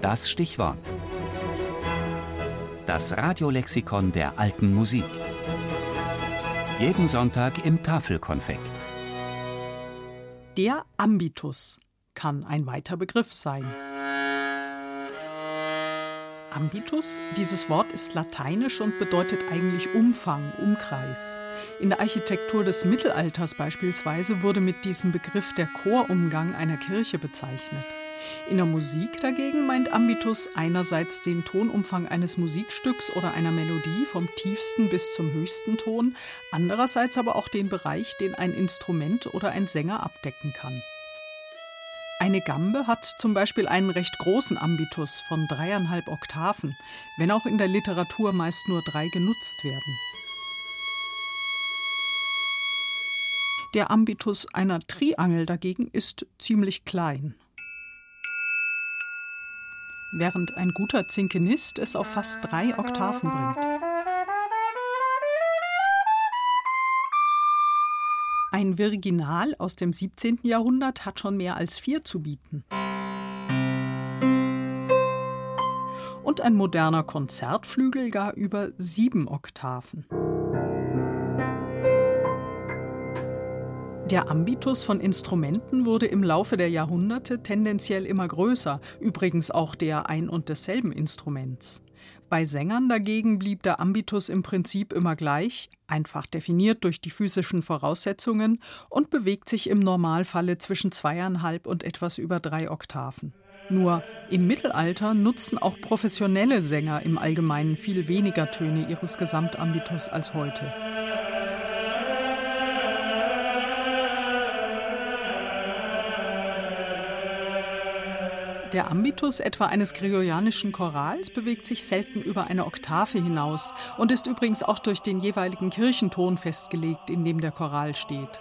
Das Stichwort. Das Radiolexikon der alten Musik. Jeden Sonntag im Tafelkonfekt. Der Ambitus kann ein weiter Begriff sein. Ambitus, dieses Wort ist lateinisch und bedeutet eigentlich Umfang, Umkreis. In der Architektur des Mittelalters beispielsweise wurde mit diesem Begriff der Chorumgang einer Kirche bezeichnet. In der Musik dagegen meint Ambitus einerseits den Tonumfang eines Musikstücks oder einer Melodie vom tiefsten bis zum höchsten Ton, andererseits aber auch den Bereich, den ein Instrument oder ein Sänger abdecken kann. Eine Gambe hat zum Beispiel einen recht großen Ambitus von dreieinhalb Oktaven, wenn auch in der Literatur meist nur drei genutzt werden. Der Ambitus einer Triangel dagegen ist ziemlich klein. Während ein guter Zinkenist es auf fast drei Oktaven bringt. Ein Virginal aus dem 17. Jahrhundert hat schon mehr als vier zu bieten. Und ein moderner Konzertflügel gar über sieben Oktaven. Der Ambitus von Instrumenten wurde im Laufe der Jahrhunderte tendenziell immer größer, übrigens auch der ein und desselben Instruments. Bei Sängern dagegen blieb der Ambitus im Prinzip immer gleich, einfach definiert durch die physischen Voraussetzungen und bewegt sich im Normalfalle zwischen zweieinhalb und etwas über drei Oktaven. Nur im Mittelalter nutzen auch professionelle Sänger im Allgemeinen viel weniger Töne ihres Gesamtambitus als heute. Der Ambitus etwa eines gregorianischen Chorals bewegt sich selten über eine Oktave hinaus und ist übrigens auch durch den jeweiligen Kirchenton festgelegt, in dem der Choral steht.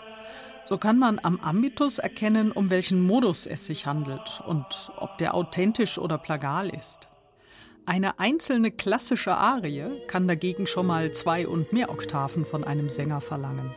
So kann man am Ambitus erkennen, um welchen Modus es sich handelt und ob der authentisch oder plagal ist. Eine einzelne klassische Arie kann dagegen schon mal zwei und mehr Oktaven von einem Sänger verlangen.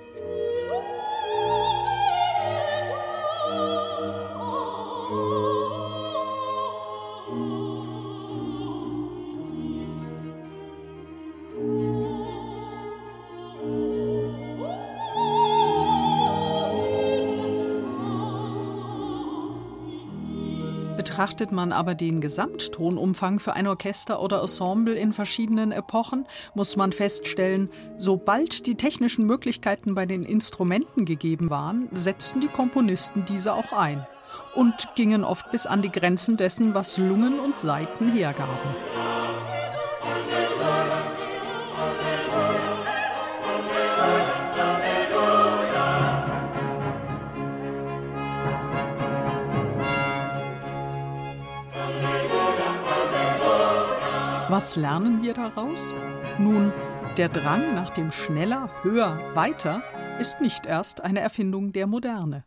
Betrachtet man aber den Gesamttonumfang für ein Orchester oder Ensemble in verschiedenen Epochen, muss man feststellen, sobald die technischen Möglichkeiten bei den Instrumenten gegeben waren, setzten die Komponisten diese auch ein und gingen oft bis an die Grenzen dessen, was Lungen und Saiten hergaben. Was lernen wir daraus? Nun, der Drang nach dem schneller, höher, weiter ist nicht erst eine Erfindung der Moderne.